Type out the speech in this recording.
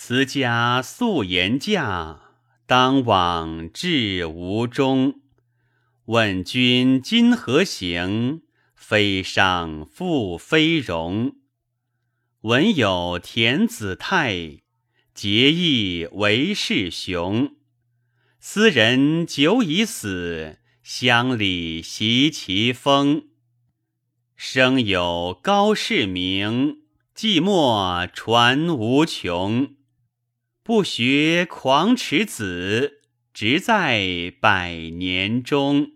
辞家素言嫁，当往至吴中。问君今何行？非上复非荣。闻有田子泰，结义为世雄。斯人久已死，乡里习其风。生有高士名，寂寞传无穷。不学狂池子，直在百年中。